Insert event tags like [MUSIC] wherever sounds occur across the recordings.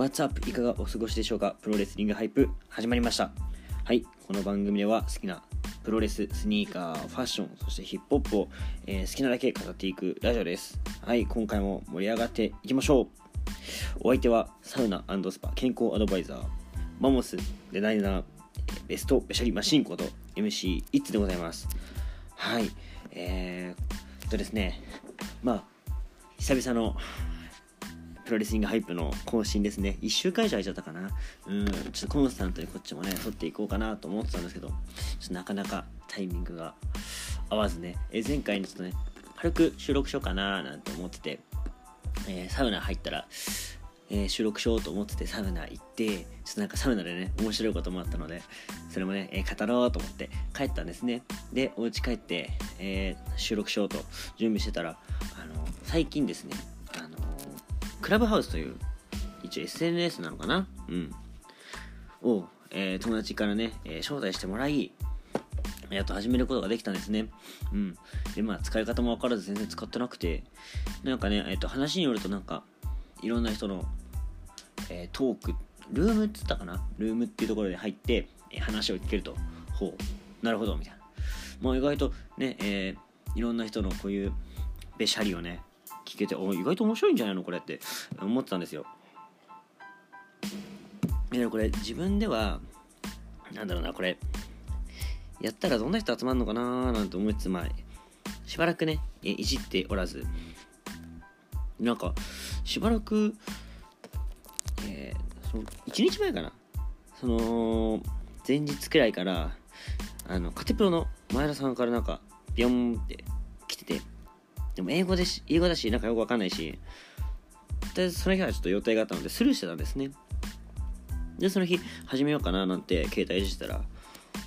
What's up? いかがお過ごしでしょうか？プロレスリングハイプ始まりました。はい、この番組では好きなプロレス、スニーカー、ファッション、そしてヒップホップを、えー好きなだけ語っていくラジオです。はい、今回も盛り上がっていきましょう。お相手はサウナスパ健康アドバイザー、マモスデザイナー、ベストベシャリマシンこと MC イッツでございます。はい、えー、っとですね、まあ、久々のプロレスリングハイプの更新ですね。1週間以上空いちゃったかな。うん、ちょっとコンスタントにこっちもね、撮っていこうかなと思ってたんですけど、ちょっとなかなかタイミングが合わずね、え前回にちょっとね、軽く収録しようかななんて思ってて、えーサウナ入ったら、えー収録しようと思っててサウナ行ってちょっとなんかサウナでね面白いこともあったのでそれもね、えー語ろうと思って帰ったんですねでお家帰って、えー収録しようと準備してたらあの最近ですねクラブハウスという一応 SNS なのかな？うんを、えー友達からね、えー招待してもらいやっと始めることができたんですね。うん。で、まあ、使い方も分からず全然使ってなくて、なんかね、えっ、と、話によるとなんか、いろんな人の、えートーク、ルームって言ったかな？ルームっていうところで入って、えー話を聞けると、ほう、なるほど、みたいな。まあ、意外とね、えーいろんな人のこういう、べしゃりをね、聞けて、お意外と面白いんじゃないの？これって。思ってたんですよ。でこれ自分ではなんだろうなこれやったらどんな人集まるのかななんて思いつつまあしばらくねいじっておらず。なんかしばらくえーその1日前かな。その前日くらいからあのカテプロの前田さんからなんかビヨンって来てて。でも英語でし英語だしなんかよくわかんないし。でその日はちょっと予定があったのでスルーしてたんですね。でその日始めようかななんて携帯いじってたら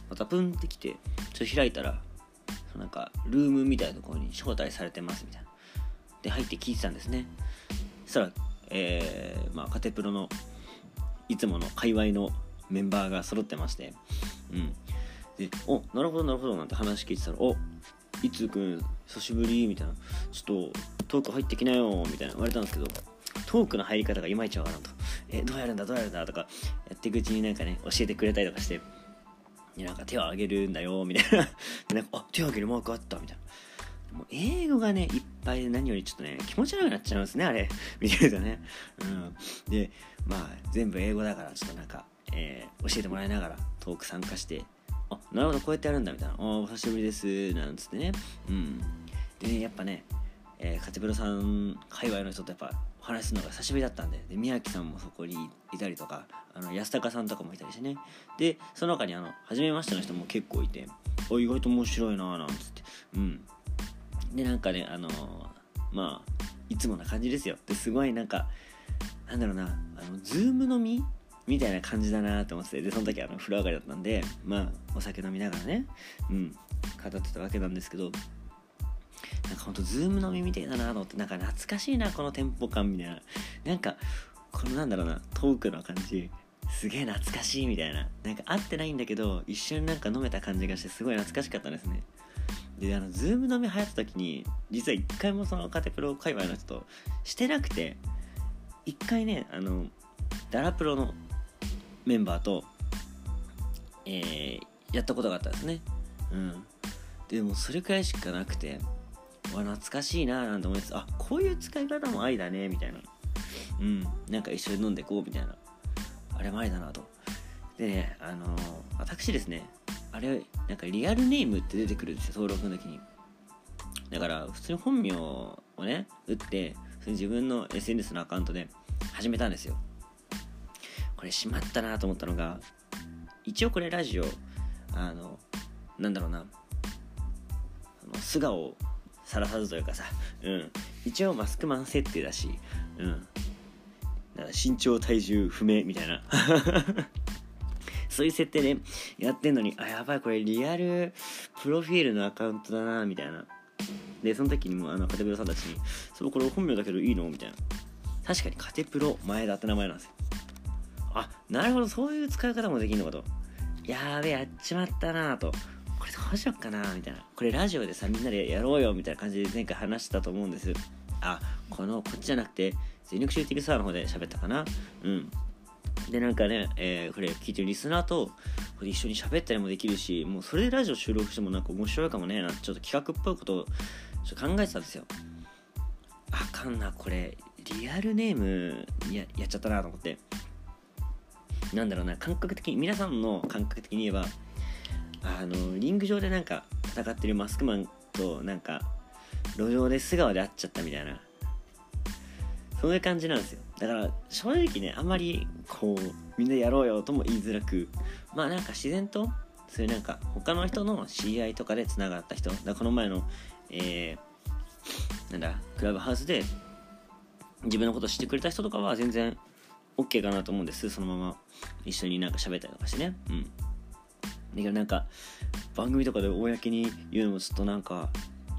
またプンってきてちょっと開いたらなんかルームみたいなところに招待されてますみたいな。で入って聞いてたんですね。そしたらえー、まあカテプロのいつもの界隈のメンバーが揃ってましてうん。で「おなるほどなるほど」なんて話聞いてたら「おいつくん？久しぶり」みたいな「ちょっとトーク入ってきなよ」みたいな。言われたんですけどトークの入り方がいまいちわからんと「えどうやるんだ？どうやるんだ」とかやっていくうちになんかね教えてくれたりとかしてでなんか手を挙げるんだよみたいな。で [LAUGHS] なんかあ手を挙げるマークあったみたいな。もう英語がねいっぱいで何よりちょっとね気持ち悪くなっちゃうんですねあれ。見てるとね。うん。でまあ全部英語だからちょっとなんか、えー教えてもらいながらトーク参加して。あなるほどこうやってやるんだみたいな。あお久しぶりです。なんつってね。うん。でねやっぱねえー、カテプロさん界隈の人とやっぱお話すのが久しぶりだったんで。で宮城さんもそこにいたりとかあの安高さんとかもいたりしてね。でその他にあの初めましての人も結構いてお意外と面白いななんつって。うん。でなんかねあのーまあいつもな感じですよ。ですごいなんかなんだろうなあの Zoom 飲みみたいな感じだなと思っててでその時あの風呂上がりだったんでまあお酒飲みながらねうん語ってたわけなんですけどなんかほんと Zoom 飲みみたいだなと思ってなんか懐かしいなこのテンポ感みたいな。なんかこのなんだろうなトークの感じすげえ懐かしいみたいな。なんか会ってないんだけど一瞬なんか飲めた感じがしてすごい懐かしかったですね。であのズーム飲み流行った時に実は一回もそのカテプロ界隈の人としてなくて一回ねあのダラプロのメンバーと、えーやったことがあったんですね。うん。でもそれくらいしかなくてわ懐かしいなーなんて思いますあこういう使い方もありだねみたいな。うん。なんか一緒に飲んでこうみたいな。あれもありだなと。でねあのー私ですね。あれなんかリアルネームって出てくるんですよ登録の時に。だから普通に本名をね打って自分の SNS のアカウントで始めたんですよ。これしまったなと思ったのが一応これラジオあのなんだろうな素顔をさらさずというかさ、うん、一応マスクマン設定だし、うん、なんか身長体重不明みたいな。[LAUGHS] そういう設定でやってんのにあやばいこれリアルプロフィールのアカウントだなみたいな。でその時にもあのカテプロさんたちに「それこれ本名だけどいいの?」みたいな。確かにカテプロ前田って名前なんですよ。あなるほどそういう使い方もできるのかと。やべえやっちまったなと。これどうしよっかなみたいな。これラジオでさみんなでやろうよみたいな感じで前回話したと思うんです。あこのこっちじゃなくて全力シューティングスターの方で喋ったかな。うん。でなんかね、えー、これ聞いてるリスナーとこれ一緒に喋ったりもできるしもうそれでラジオ収録してもなんか面白いかもねなんてちょっと企画っぽいことをちょっと考えてたんですよ。あかんなこれリアルネームややっちゃったなと思って。なんだろうな感覚的に皆さんの感覚的に言えばあのリング上でなんか戦ってるマスクマンとなんか路上で素顔で会っちゃったみたいな。そういう感じなんですよ。だから正直ねあんまりこうみんなやろうよとも言いづらくまあなんか自然とそういうなんか他の人の知り合いとかでつながった人だこの前のえー、なんだクラブハウスで自分のこと知ってくれた人とかは全然 OK かなと思うんです。そのまま一緒になんか喋ったりとかしてね。うん。だけどなんか番組とかで公に言うのもちょっとなんか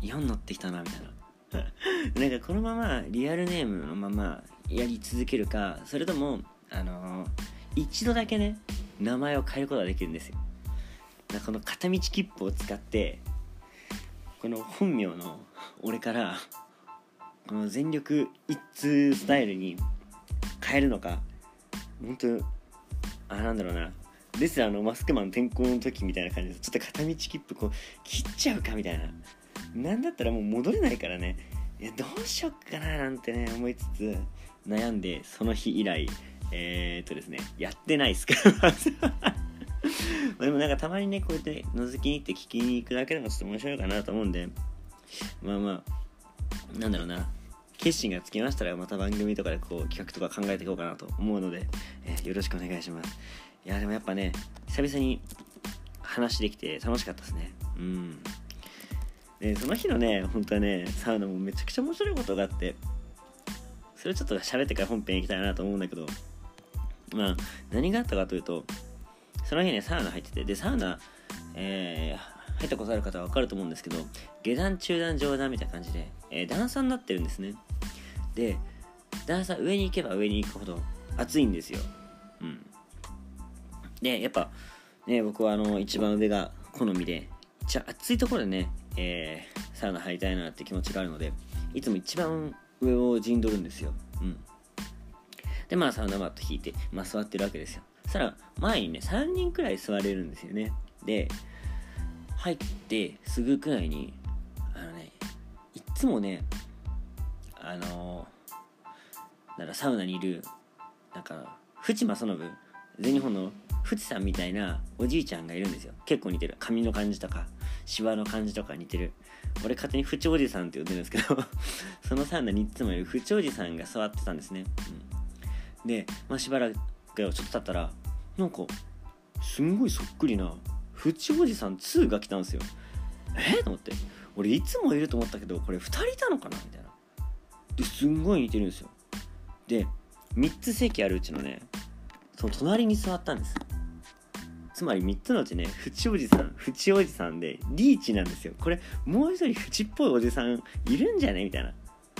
嫌になってきたなみたいな。[LAUGHS] なんかこのままリアルネームのままやり続けるかそれともあのー、一度だけね名前を変えることができるんですよ。だこの片道切符を使ってこの本名の俺からこの全力一通スタイルに変えるのか。本当あなんだろうな。レスラーのマスクマン転校の時みたいな感じでちょっと片道切符こう切っちゃうかみたいな。なんだったらもう戻れないからね。いやどうしよっかななんてね思いつつ悩んでその日以来えー、っとですねやってないっすか。[LAUGHS] らでもなんかたまにねこうやって覗きに行って聞きに行くだけでもちょっと面白いかなと思うんで。まあまあなんだろうな。決心がつきましたらまた番組とかでこう企画とか考えていこうかなと思うので、えー、よろしくお願いします。いやでもやっぱね久々に話できて楽しかったですね。うん。でその日のね本当はねサウナもめちゃくちゃ面白いことがあってそれちょっと喋ってから本編行きたいなと思うんだけどまあ何があったかというとその日ねサウナ入っててでサウナえー、入ったことある方は分かると思うんですけど下段中段上段みたいな感じで、えー、段差になってるんですね。で段差上に行けば上に行くほど暑いんですよ。うん。でやっぱね僕はあの一番上が好みでじゃあ暑いところでね、えー、サウナ入りたいなって気持ちがあるのでいつも一番上を陣取るんですよ。うん。でまあサウナマット引いて、まあ、座ってるわけですよ。そしたら前にね3人くらい座れるんですよね。で入ってすぐくらいにつもねあの、なんかサウナにいるなんか淵正信全日本の淵さんみたいなおじいちゃんがいるんですよ。結構似てる。髪の感じとかシワの感じとか似てる。俺勝手に淵おじさんって呼んでるんですけど [LAUGHS] そのサウナにいつもいる淵おじさんが座ってたんですね、うん、で、まあ、しばらくちょっと経ったらなんかすんごいそっくりな淵おじさん2が来たんですよ。え？と思って。俺いつもいると思ったけどこれ2人いたのかな？みたいな。ですんごい似てるんですよ。で3つ席あるうちのねその隣に座ったんです。つまり3つのうちね淵おじさん淵おじさんでリーチなんですよ。これもう一人淵っぽいおじさんいるんじゃね？みたいな、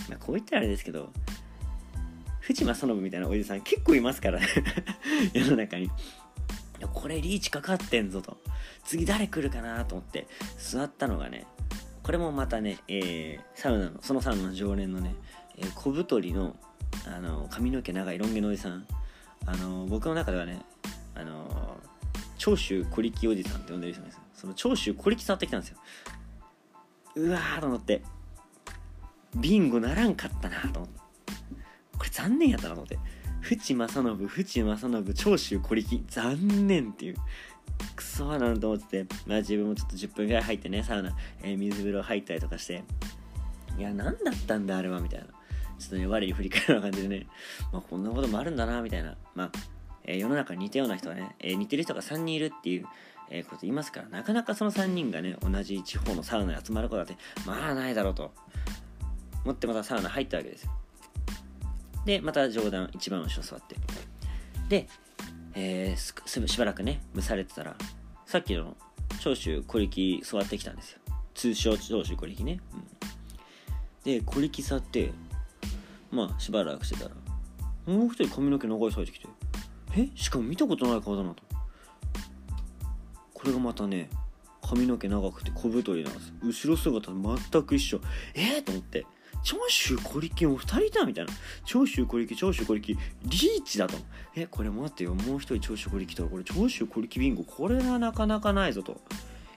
まあ、こう言ったらあれですけど藤間園みたいなおじさん結構いますからね。[LAUGHS] 世の中に。これリーチかかってんぞと。次誰来るかなと思って座ったのがねこれもまたね、えー、サウナのそのサウナの常連のね、えー、小太りのあの髪の毛長いロン毛のおじさん。あの僕の中ではねあの長州小力おじさんって呼んでる人なんですその長州小力触ってきたんですよ。うわーと思ってビンゴならんかったなと思って。これ残念やったなと思って。淵正信淵正信長州小力。残念っていう。クソーなんと思っててまあ自分もちょっと10分ぐらい入ってねサウナ、えー、水風呂入ったりとかしていや何だったんだあれはみたいな。ちょっとね我に振り返るような感じでね。まあこんなこともあるんだなみたいな。まあ、えー、世の中に似たような人はね、えー、似てる人が3人いるっていうえー、こと言いますからなかなかその3人がね同じ地方のサウナに集まることだってまあないだろうと。思ってまたサウナ入ったわけですよ。でまた上段一番後ろ座って。で、えー、しばらくね蒸されてたらさっきの長州小力座ってきたんですよ。通称長州小力ね、うん、で小力座ってまあしばらくしてたらもう一人髪の毛長い人入ってきてえ？しかも見たことない顔だなと。これがまたね髪の毛長くて小太りなんです。後ろ姿全く一緒。え？ー、と思って。長州小力も2人いたみたいな。長州小力長州小力。リーチだと。えこれ待ってよもう一人長州小力とこれ長州小力ビンゴ。これはなかなかないぞと。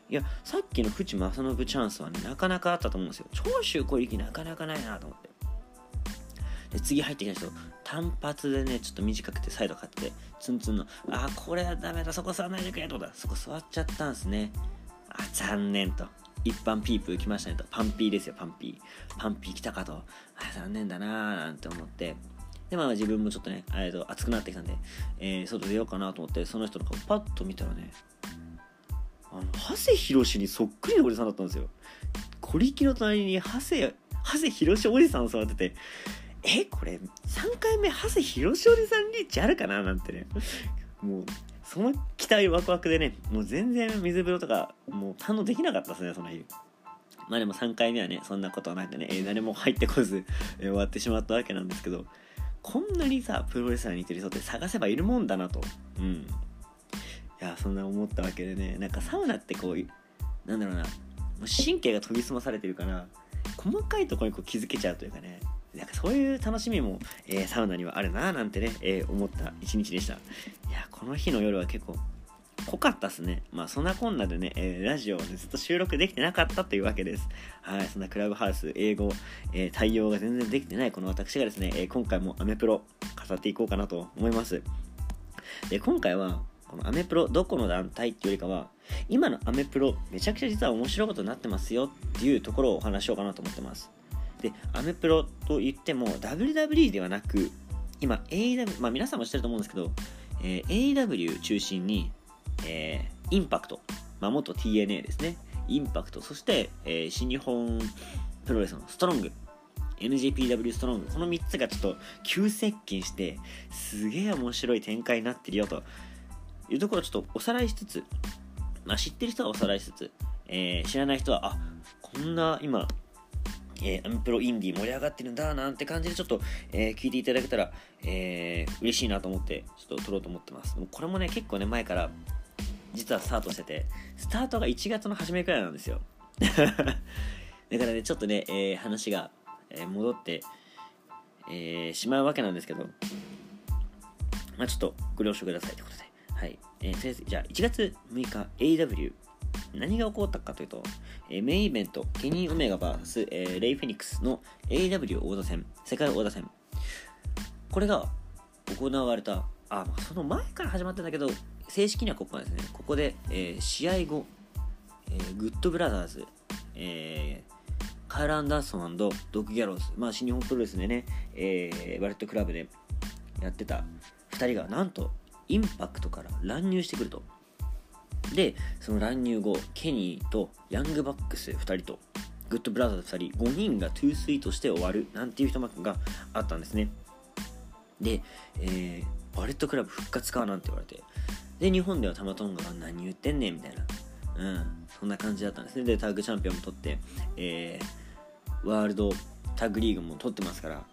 いやさっきの淵正信チャンスはねなかなかあったと思うんですよ。長州小力なかなかないなと思って。で次入ってきた人。単発でねちょっと短くてサイド買って。ツンツンのあこれはダメだそこ座らないでくれとだそこ座っちゃったんすね。あ残念と。一般ピープ来ましたねと。パンピーですよパンピー。パンピー来たかと。あ残念だなーなんて思って。でまあ自分もちょっとねえと熱くなってきたんで、えー、外出ようかなと思ってその人の顔パッと見たらねあの長谷博にそっくりなおじさんだったんですよ。小力の隣に長谷長谷博おじさん座っててえこれ3回目長谷博おじさんリーチあるかななんてね。もうその期待ワクワクでねもう全然水風呂とかもう堪能できなかったですねその日。まあでも3回目はねそんなことはないんでね、えー、誰も入ってこず、えー、終わってしまったわけなんですけどこんなにさプロレスラーに似てる人って探せばいるもんだなと。うん。いやそんな思ったわけでねなんかサウナってこうなんだろうな神経が研ぎ澄まされてるから細かいところにこう気づけちゃうというかね。なんかそういう楽しみも、えー、サウナにはあるななんてね、えー、思った一日でしたいやこの日の夜は結構濃かったっすね。まあそんなこんなでね、えー、ラジオを、ね、ずっと収録できてなかったというわけです。はい、そんなクラブハウス、英語、えー、対応が全然できてないこの私がですね、えー、今回もアメプロ語っていこうかなと思います。で、今回は、このアメプロどこの団体っていうよりかは、今のアメプロめちゃくちゃ実は面白いことになってますよっていうところをお話しようかなと思ってます。で、アメプロと言っても WWE ではなく、今 AW、まあ皆さんも知ってると思うんですけど、えー、AW 中心に、えー、インパクト、まあ、元 TNA ですね、インパクト、そして、えー、新日本プロレスのストロング、NJPW ストロング、この3つがちょっと急接近して、すげえ面白い展開になってるよというところをちょっとおさらいしつつ、まあ、知ってる人はおさらいしつつ、えー、知らない人は、あこんな今、えー、アメプロインディー盛り上がってるんだなんて感じでちょっと、えー、聞いていただけたら、えー、嬉しいなと思ってちょっと撮ろうと思ってます。でもこれもね結構ね前から実はスタートしててスタートが1月の初めくらいなんですよ。[LAUGHS] だからねちょっとね、えー、話が、えー、戻って、えー、しまうわけなんですけどまあちょっとご了承くださいということで。はい、えー、とりあえずじゃあ1月6日 AW 何が起こったかというと、えー、メインイベント、ケニー・オメガ VS、えー、レイ・フェニックスの AEW 王座戦、世界王座戦。これが行われた、あ、まあその前から始まったんだけど、正式にはここですね。ここで、えー、試合後、えー、グッドブラザーズ、えー、カール・アンダーソンドッグ・ギャローズ、まあ、新日本プロレスでね、えー、バレットクラブでやってた2人がなんとインパクトから乱入してくると。でその乱入後ケニーとヤングバックス2人とグッドブラザーズ2人5人が Too Sweet して終わるなんていう一幕があったんですね。で、えー、バレットクラブ復活かなんて言われてで日本ではタマ・トンガが何言ってんねんみたいな。うんそんな感じだったんですね。でタッグチャンピオンも取って、えー、ワールドタッグリーグも取ってますから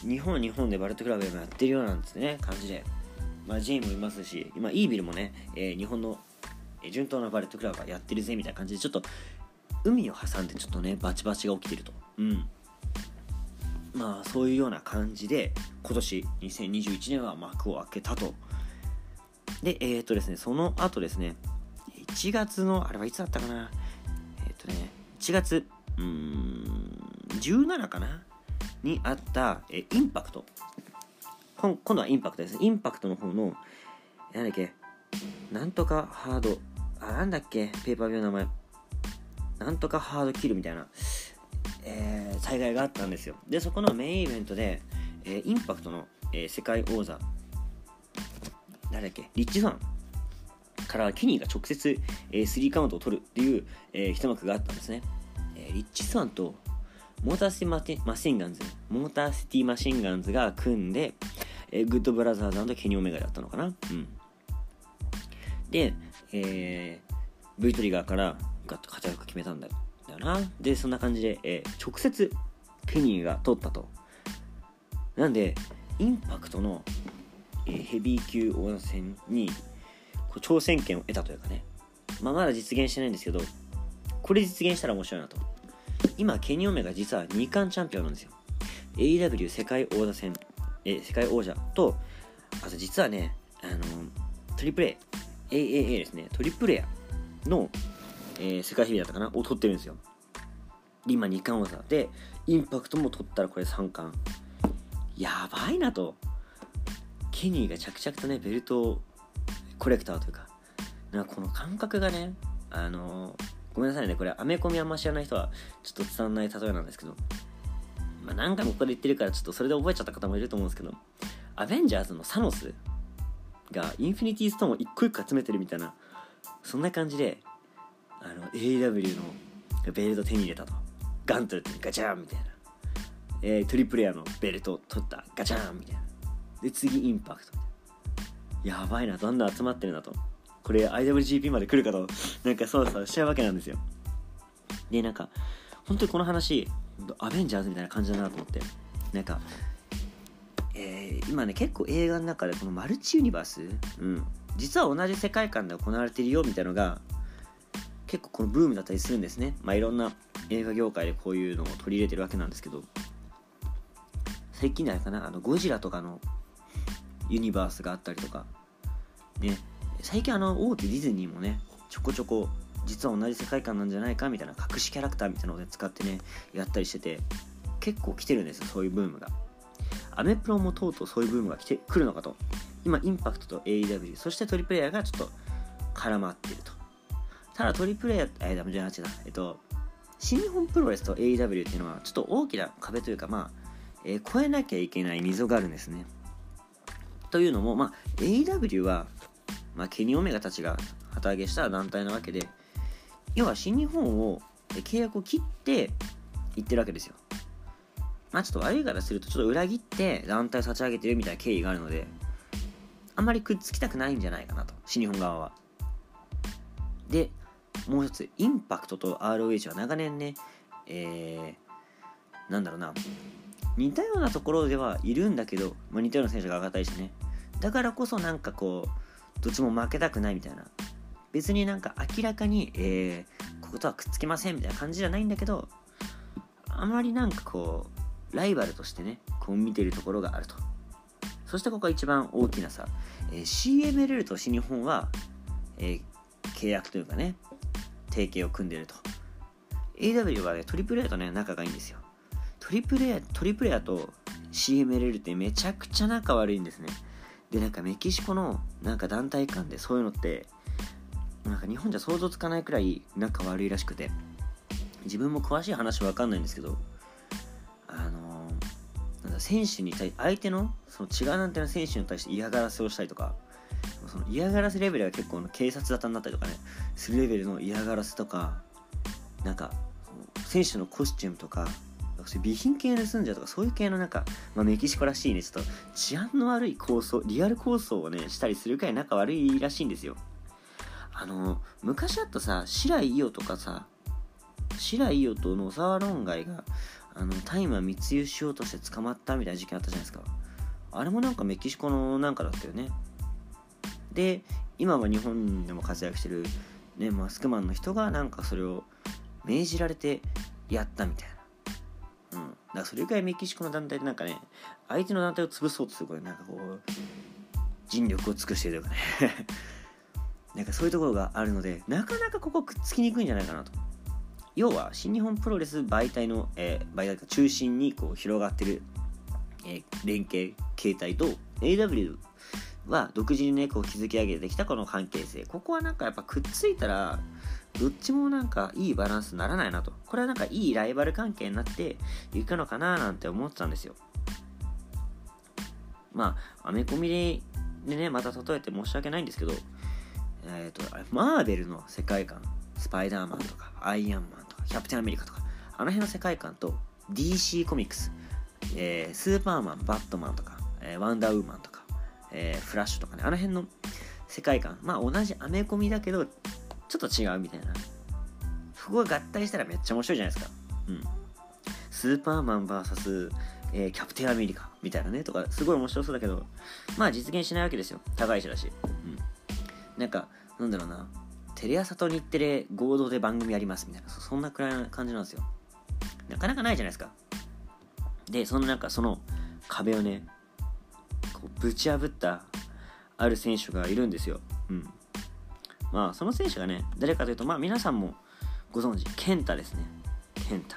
日本は日本でバレットクラブもやってるようなんですね感じで。まあ、ジェイもいますし今イービルもね、えー、日本の順当なバレットクラブがやってるぜみたいな感じでちょっと海を挟んでちょっとねバチバチが起きてると。うん。まあそういうような感じで今年2021年は幕を開けたと。でえっ、とですねその後ですね1月のあれはいつだったかな。えっ、とね1月うん17かな。にあった、えインパクト。今度はインパクトです。インパクトの方のなんだっけなんとかハードあ、なんだっけ、ペーパービューの名前。なんとかハードキルみたいな、えー、大会があったんですよ。で、そこのメインイベントで、えー、インパクトの、えー、世界王座、誰だっけ、リッチスワンからケニーが直接、えー、3カウントを取るっていう、えー、一幕があったんですね。えー、リッチスワンとモーターシティマシンガンズ、モーターシティマシンガンズが組んで、えー、グッドブラザーズケニーオメガだったのかな？うん。で、えー、V トリガーからガッと活躍決めたんだよな。で、そんな感じで、えー、直接ケニーが取ったと。なんで、インパクトの、えー、ヘビー級王座戦にこう挑戦権を得たというかね、まあ、まだ実現してないんですけど、これ実現したら面白いなと。今ケニ・オメガ実は2冠チャンピオンなんですよ AW 世界王座戦、え世界王者とあと実はねあのトリプル A AAA ですね。トリプル A の、えー、世界ヘビーだったかな？を取ってるんですよ。今2冠王座。でインパクトも取ったらこれ3冠。やばいなと。ケニーが着々とねベルトコレクターというかなんかこの感覚がねあのー、ごめんなさいね。これアメコミあんま知らない人はちょっと伝わんない例えなんですけど。まあ、何回もここで言ってるからちょっとそれで覚えちゃった方もいると思うんですけど。アベンジャーズのサノス。がインフィニティストーンを一個一個集めてるみたいなそんな感じであの AW のベルト手に入れたと。ガントレットにガチャンみたいな、えー、トリプレアのベルト取った。ガチャンみたいな。で次インパクト。やばいな。どんどん集まってるなと。これ IWGP まで来るかと。なんかそうそうしちゃうわけなんですよ。でなんか本当にこの話アベンジャーズみたいな感じだなと思って。なんかえ、今ね結構映画の中でこのマルチユニバース、うん、実は同じ世界観で行われているよみたいなのが結構このブームだったりするんですね。まあいろんな映画業界でこういうのを取り入れてるわけなんですけど最近ないかなあのゴジラとかのユニバースがあったりとかね最近あの大手ディズニーもねちょこちょこ実は同じ世界観なんじゃないかみたいな隠しキャラクターみたいなので使ってねやったりしてて結構来てるんですよそういうブームが。アメプロもとうとうそういうブームが来てくるのかと。今インパクトと AEW そしてトリプレイヤーがちょっと絡まっていると。ただトリプレイヤーえー、ダメじゃなくてえっと新日本プロレスと AEW っていうのはちょっと大きな壁というかまあ、えー、越えなきゃいけない溝があるんですね。というのも、まあ、AEW は、まあ、ケニ・オメガたちが旗揚げした団体なわけで要は新日本を契約を切って行ってるわけですよ。まあちょっと悪いからするとちょっと裏切って団体を立ち上げてるみたいな経緯があるのであんまりくっつきたくないんじゃないかなと新日本側は。でもう一つインパクトと ROH は長年ねえー、なんだろうな似たようなところではいるんだけど、まあ、似たような選手が上がったりしてね。だからこそなんかこうどっちも負けたくないみたいな。別になんか明らかに、えー、こことはくっつけませんみたいな感じじゃないんだけどあまりなんかこうライバルとしてねこう見てるところがあると。そしてここが一番大きな差、えー、CMLL と新日本は、えー、契約というかね提携を組んでると。AW はねトリプル A とね仲がいいんですよ。トリプル A トリプル A と CMLL ってめちゃくちゃ仲悪いんですね。でなんかメキシコのなんか団体間でそういうのってなんか日本じゃ想像つかないくらい仲悪いらしくて。自分も詳しい話は分かんないんですけど選手に対相手のその違うなんての選手に対して嫌がらせをしたりとかその嫌がらせレベルは結構警察沙汰になったりとかねするレベルの嫌がらせとかなんか選手のコスチュームとか備品系盗んじゃうとかそういう系のなんか、まあ、メキシコらしいねちょっと治安の悪い構想リアル構想をねしたりするくらい仲悪いらしいんですよ。あの昔だとさ白井伊代とかさ白井伊代と野沢論外があの大麻密輸しようとして捕まったみたいな事件あったじゃないですか。あれもなんかメキシコのなんかだったよね。で今は日本でも活躍してる、ね、マスクマンの人がなんかそれを命じられてやったみたいな。うん。だからそれぐらいメキシコの団体でなんかね相手の団体を潰そうとすることなんかこう尽力を尽くしてるとかね。[LAUGHS] なんかそういうところがあるのでなかなかここくっつきにくいんじゃないかなと。要は新日本プロレス媒体の、えー、媒体が中心にこう広がってる、えー、連携形態と AW は独自にねこう築き上げてきたこの関係性。ここはなんかやっぱくっついたらどっちもなんかいいバランスにならないなと。これはなんかいいライバル関係になっていくのかななんて思ってたんですよ。まあアメコミでねまた例えて申し訳ないんですけどえっ、ー、とマーベルの世界観。スパイダーマンとかアイアンマン。キャプテンアメリカとか、あの辺の世界観と DC コミックス、えー、スーパーマン、バットマンとか、えー、ワンダーウーマンとか、えー、フラッシュとかね、あの辺の世界観、まあ同じアメコミだけど、ちょっと違うみたいな。そこが合体したらめっちゃ面白いじゃないですか。うん。スーパーマン VS、えー、キャプテンアメリカみたいなね、とか、すごい面白そうだけど、まあ実現しないわけですよ。高いしだし。うん。なんか、なんだろうな。テレ朝と日テレ合同で番組やりますみたいなそんなくらいな感じなんですよ。なかなかないじゃないですか。でそのなんかその壁をねこうぶち破ったある選手がいるんですよ。うん。まあその選手がね誰かというとまあ皆さんもご存知健太ですね。健太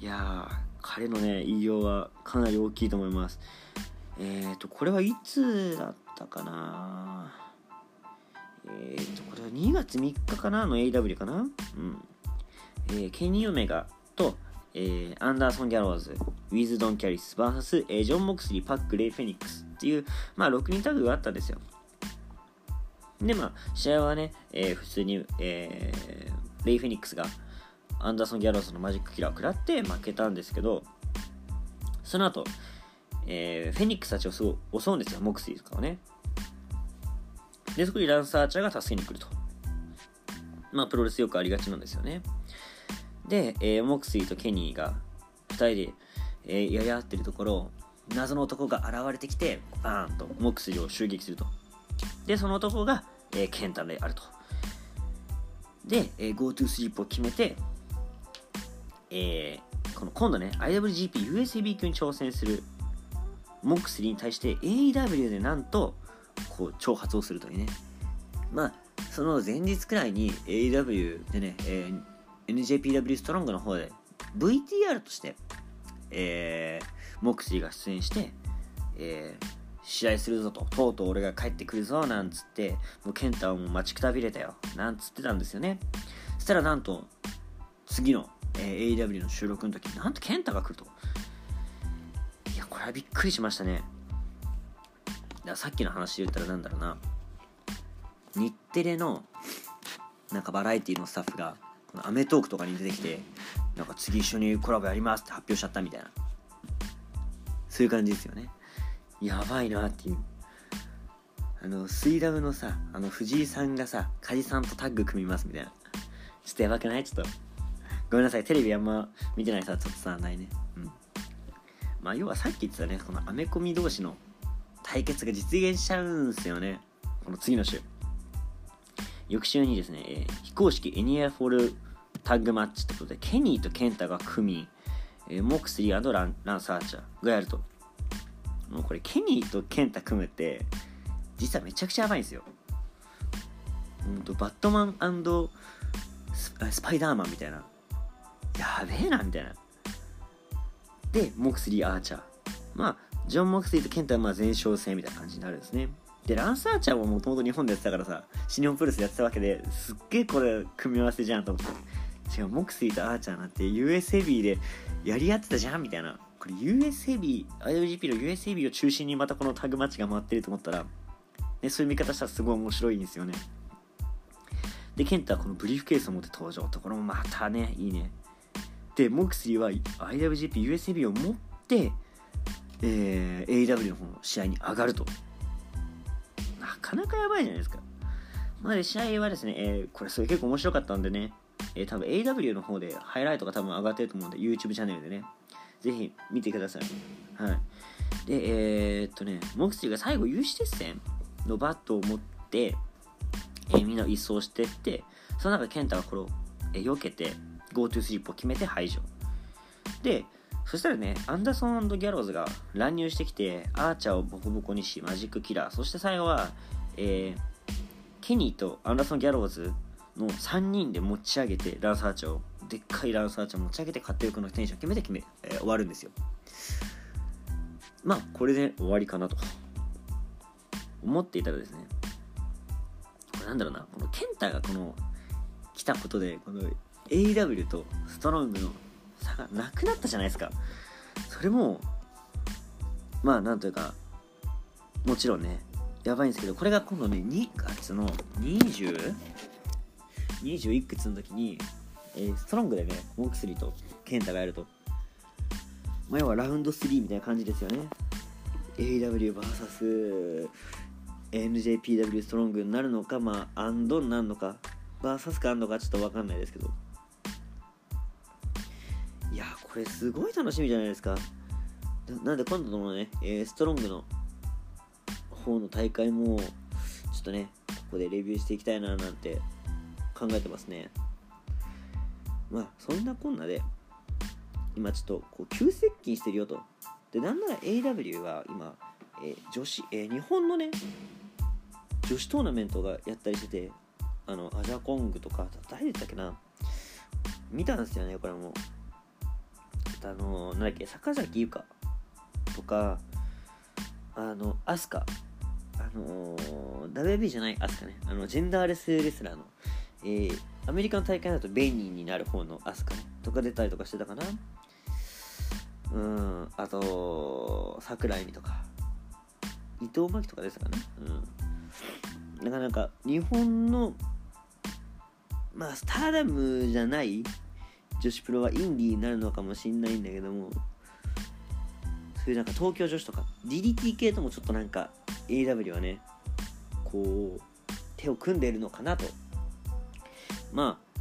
いやー彼のね偉業はかなり大きいと思います。えっ、ー、とこれはいつだったかなえっ、とこれは2月3日かなの AW かな？うんえー、ケニー・オメガと、えー、アンダーソン・ギャローズ、ウィズ・ドン・キャリス VS、えー、ジョン・モクスリー、パック・レイ・フェニックスっていう、まあ、6人タッグがあったんですよ。で、まあ、試合はね、えー、普通に、えー、レイ・フェニックスがアンダーソン・ギャローズのマジックキラーを食らって負けたんですけど、その後、えー、フェニックスたちをすごい襲うんですよ、モクスリーとかをね。で、そこにランサーチャーが助けに来ると。まあ、プロレスよくありがちなんですよね。で、えー、モクスリーとケニーが2人で、えー、やり合ってるところ謎の男が現れてきてバーンとモクスリーを襲撃するとでその男が、えー、ケンタであるとで、えー、GoTo スリープを決めて、えー、この今度ね IWGP USB 級に挑戦するモクスリーに対して AEW でなんとこう挑発をするというねまあその前日くらいに AEW でね、えー NJPW ストロングの方で VTR として、えー、モクシーが出演して、えー、試合するぞと、とうとう俺が帰ってくるぞ、なんつって、もうケンタはもう待ちくたびれたよ、なんつってたんですよね。そしたらなんと、次の、えー、AEW の収録の時なんとケンタが来ると。いや、これはびっくりしましたね。ださっきの話で言ったらなんだろうな。日テレの、なんかバラエティのスタッフが、このアメトークとかに出てきてなんか次一緒にコラボやりますって発表しちゃったみたいな。そういう感じですよね。やばいなっていう。あの水ダムのさあの藤井さんがさ梶さんとタッグ組みますみたいな。ちょっとやばくない？ちょっと。ごめんなさい。テレビあんま見てないさちょっとさないね。うん。まあ要はさっき言ってたねこのアメコミ同士の対決が実現しちゃうんですよねこの次の週翌週にですね、えー、非公式エニアフォルタッグマッチってことで、ケニーとケンタが組み、えー、モクスリーランランサーチャーがやると。もうこれ、ケニーとケンタ組むって、実はめちゃくちゃやばいんですよ。うんと、バットマンススパイダーマンみたいな。やべえな、みたいな。で、モクスリー・アーチャー。まあ、ジョン・モクスリーとケンタはまあ前哨戦みたいな感じになるんですね。で、ランサーチャーももともと日本でやってたからさ、新日本プロレスやってたわけですっげえこれ組み合わせじゃんと思って。違うモクスリーとアーチャーなんて US ヘビーでやり合ってたじゃんみたいなこれ US ヘビー IWGP の US ヘビーを中心にまたこのタグマッチが回ってると思ったら、ね、そういう見方したらすごい面白いんですよねでケンタはこのブリーフケースを持って登場ところもまたねいいねでモクスリーは IWGP US ヘビーを持って、えー、AW の方の試合に上がると。なかなかやばいじゃないですか。まあ、で試合はですね、えー、これそれ結構面白かったんでね、えー、多分 AW の方でハイライトが多分上がってると思うんで YouTube チャンネルでね。ぜひ見てください。はい。でえー、っとねモクシーが最後有刺鉄線のバットを持って、えー、みんな一掃してってその中ケンタがこれを、えー、避けて GoTo スリップを決めて排除。でそしたらねアンダーソンギャローズが乱入してきてアーチャーをボコボコにしマジックキラー。そして最後は、えー、ケニーとアンダーソン・ギャローズの3人で持ち上げてランサーチャーをでっかいランサーチャー持ち上げて勝手力のテンション決めて決め、えー、終わるんですよ。まあこれで終わりかなと。思っていたらですねこれなんだろうなこのケンタがこの来たことでこの AW とストロングの差がなくなったじゃないですかそれもまあなんというかもちろんねやばいんですけどこれが今度ね2月の 20? 20いくつの時に、えー、ストロングでね、モークスリーとケンタがやると。まあ、要はラウンド3みたいな感じですよね。AWVS NJPW ストロングになるのか、まあ、アンドになるのか、VS かアンドかちょっとわかんないですけど。いやこれすごい楽しみじゃないですか。なんで今度のね、えー、ストロングの方の大会も、ちょっとね、ここでレビューしていきたいななんて考えてますね。まあそんなこんなで今ちょっとこう急接近してるよと。でなんなら AW は今、えー女子、えー日本のね女子トーナメントがやったりしててあのアジャコングとか誰だったっけな。見たんですよねこれも。あのなんだっけ坂崎優香とかあのアスカ。あの WB じゃないアスカね。あのジェンダーレスレスラーの、えーアメリカの大会だとベニーになる方のアスカね。とか出たりとかしてたかな。うんあと桜井美とか。伊藤真希とかですかねうん。なかなか日本のまあスターダムじゃない女子プロはインディーになるのかもしんないんだけどもそういうなんか東京女子とか DDT 系ともちょっとなんか AW はねこう手を組んでいるのかなと。まあ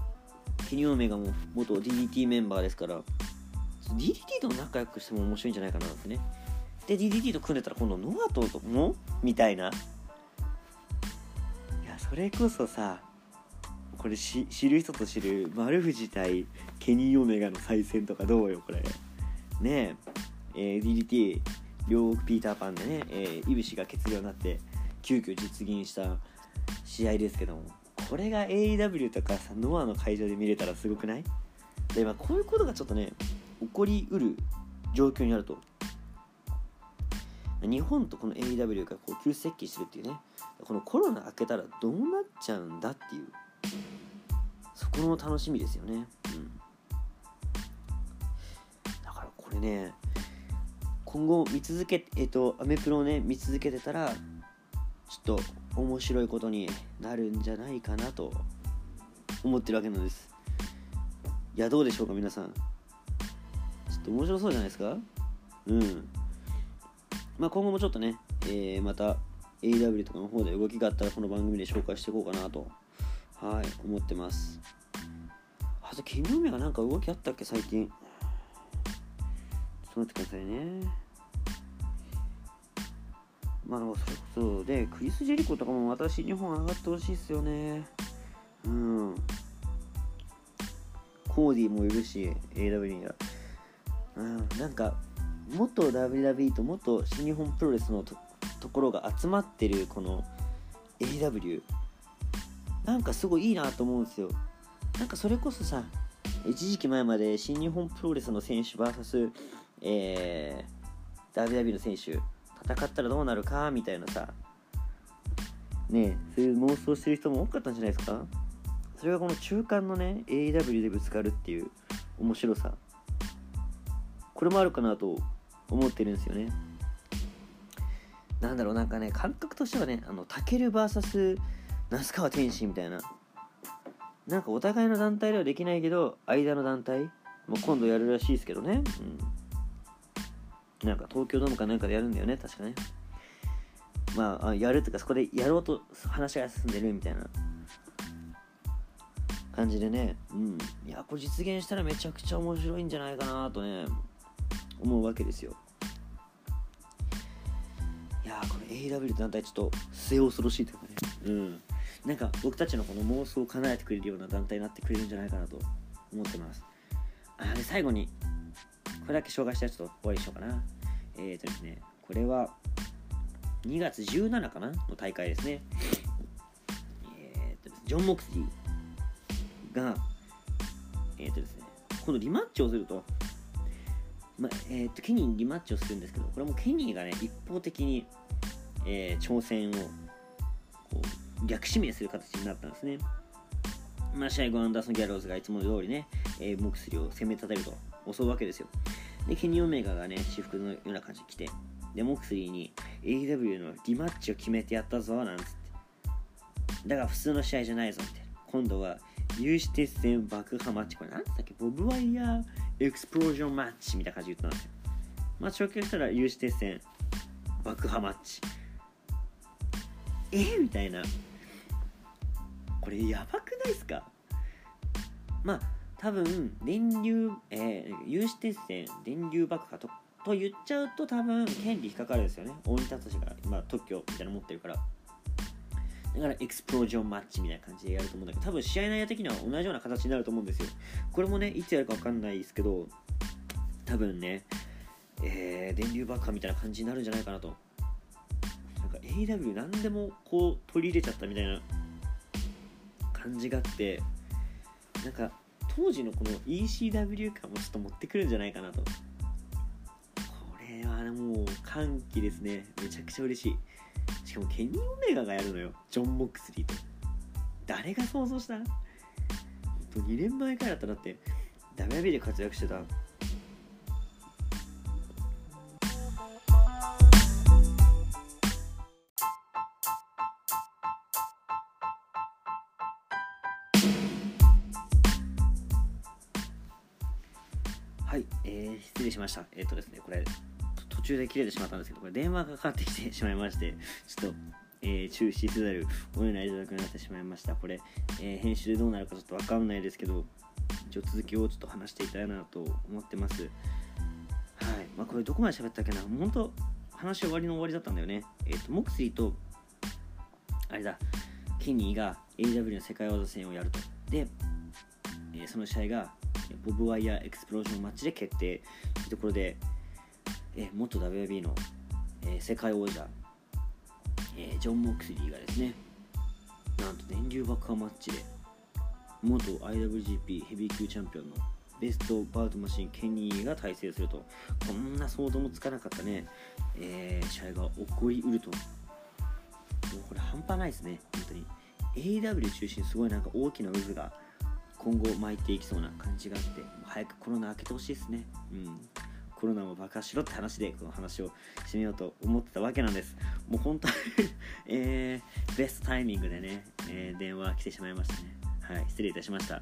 ケニオメガも元 DDT メンバーですから DDT とも仲良くしても面白いんじゃないかなってね。で DDT と組んでたら今度ノアともみたいな。いやそれこそさこれし知る人と知る丸藤対ケニー・オメガの再戦とかどうよこれ。ねえ。えー DDT 両ピーターパンでね、えー、イブシが欠場になって急遽実現した試合ですけども。これが AEW とかさノアの会場で見れたらすごくない？で、まあ、こういうことがちょっとね起こりうる状況にあると。日本とこの AEW がこう急接近してるっていうね。このコロナ明けたらどうなっちゃうんだっていう。そこの楽しみですよね、うん、だからこれね今後見続けえっとアメプロをね見続けてたらちょっと面白いことになるんじゃないかなと思ってるわけなんです。いやどうでしょうか皆さん。ちょっと面白そうじゃないですか？うん。まあ今後もちょっとね、えーまた AW とかの方で動きがあったらこの番組で紹介していこうかなと。はい思ってます。あと金曜日がなんか動きあったっけ最近。ちょっと待ってくださいね。まあそれこそでクリス・ジェリコとかも私日本上がってほしいっすよね。うん。コーディもいるし AW には。うん。なんか元 WWE と元新日本プロレスのところが集まってるこの AW なんかすごいいいなと思うんですよ。なんかそれこそさ一時期前まで新日本プロレスの選手 VS、えー、WWE の選手戦ったらどうなるかみたいなさ。ねそういう妄想してる人も多かったんじゃないですか。それがこの中間のね AEW でぶつかるっていう面白さ。これもあるかなと思ってるんですよね。なんだろうなんかね感覚としてはねあのタケル VS 那須川天心みたいな。なんかお互いの団体ではできないけど間の団体もう今度やるらしいですけどね、うん、なんか東京ドームかなんかでやるんだよね確かね。まあやるっていうかそこでやろうと話が進んでるみたいな。感じでね。うん。いやこれ実現したらめちゃくちゃ面白いんじゃないかなとね思うわけですよ。いやこの AW 団体ちょっと末恐ろしいというかね。うん。なんか僕たちのこの妄想を叶えてくれるような団体になってくれるんじゃないかなと思ってます。あで最後にこれだけ紹介したらちょっと終わりにしようかな。えーとですねこれは2月17かな？の大会ですね。えーとジョン・モクスリーがえーとですね今度リマッチをすると。まえー、とケニーにリマッチをするんですけどこれもケニーがね一方的に、えー挑戦を逆指名する形になったんですね、まあ、試合後アンダーソン・ギャローズがいつも通りね、えーモクスリを攻め立てると襲うわけですよ。でケニー・オメガがね私服のような感じで来てでモクスリに AW のリマッチを決めてやったぞなんつって。だから普通の試合じゃないぞみたいな。今度は有刺鉄線爆破マッチこれ何つったっけ？ボブワイヤーエクスプロージョンマッチみたいな感じで言ったんですよ。まあ直球したら有刺鉄線爆破マッチ。えみたいな。これやばくないっすか？まあ多分電流、えー、有刺鉄線電流爆破とと言っちゃうと多分権利引っかかるんですよね。大仁田敏が、まあ、特許みたいなの持ってるから。だからエクスプロージョンマッチみたいな感じでやると思うんだけど多分試合内容的には同じような形になると思うんですよ。これもねいつやるか分かんないですけど多分ね、えー、電流爆破みたいな感じになるんじゃないかなと。なんか AW 何でもこう取り入れちゃったみたいな感じがあってなんか当時のこの ECW 感もちょっと持ってくるんじゃないかなと。これはもう歓喜ですね。めちゃくちゃ嬉しい。しかもケニー・オメガがやるのよ。ジョン・モックスリーと。誰が想像した？2年前からだったらだって WB で活躍してたました。えっ、とですね、これ、途中で切れてしまったんですけど、これ電話がかかってきてしまいまして、ちょっと、えー、中止せざるお得ない状況になってしまいました。これ、えー、編集でどうなるかちょっとわかんないですけど、一応続きをちょっと話していたいなと思ってます。はい。まあ、これどこまで喋ったっけな？本当話終わりの終わりだったんだよね。えっ、と、モクスリーと、あれだ、ケニーが AW の世界技戦をやると。で、えその試合がボブワイヤーエクスプロージョンマッチで決定。というところで、え元 WB の、え世界王者、えジョン・モックスリーがですねなんと電流爆破マッチで元 IWGP ヘビー級チャンピオンのベストバウトマシンケニーが対戦すると。こんな想像もつかなかったね、えー、試合が起こりうると。もうこれ半端ないですね。本当に。AW 中心すごいなんか大きな渦が今後巻いていきそうな感じがあって早くコロナ明けてほしいですね。うん。コロナも爆破しろって話でこの話をしてみようと思ってたわけなんです。もう本当に [LAUGHS] えー、ベストタイミングでね、えー、電話来てしまいましたね。はい失礼いたしました、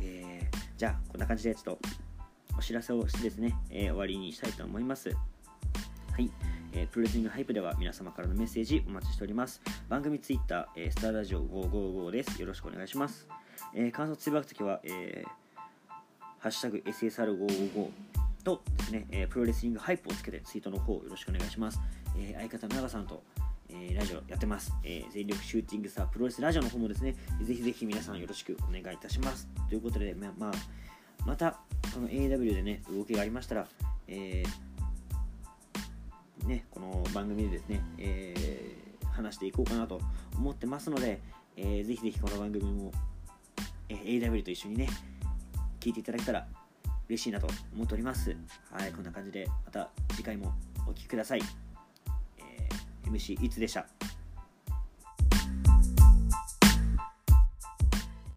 えー、じゃあこんな感じでちょっとお知らせをしてですね、えー、終わりにしたいと思います。はい、えー、プロレスリングハイプでは皆様からのメッセージお待ちしております。番組ツイッター、えー、スターラジオ555です。よろしくお願いします。えー、感想つぶやくときは、えー、ハッシュタグ SSR555 とですね、えー、プロレスリングハイプをつけてツイートの方よろしくお願いします。えー、相方の長さんと、えー、ラジオやってます、えー。全力シューティングスタープロレスラジオの方もですね、ぜひぜひ皆さんよろしくお願いいたします。ということで、ままあ、また、この AW でね、動きがありましたら、えー、ね、この番組でですね、えー、話していこうかなと思ってますので、えー、ぜひぜひこの番組もえ AW と一緒にね聞いていただけたら嬉しいなと思っております。はいこんな感じでまた次回もお聴きください、えー、MC いつでした？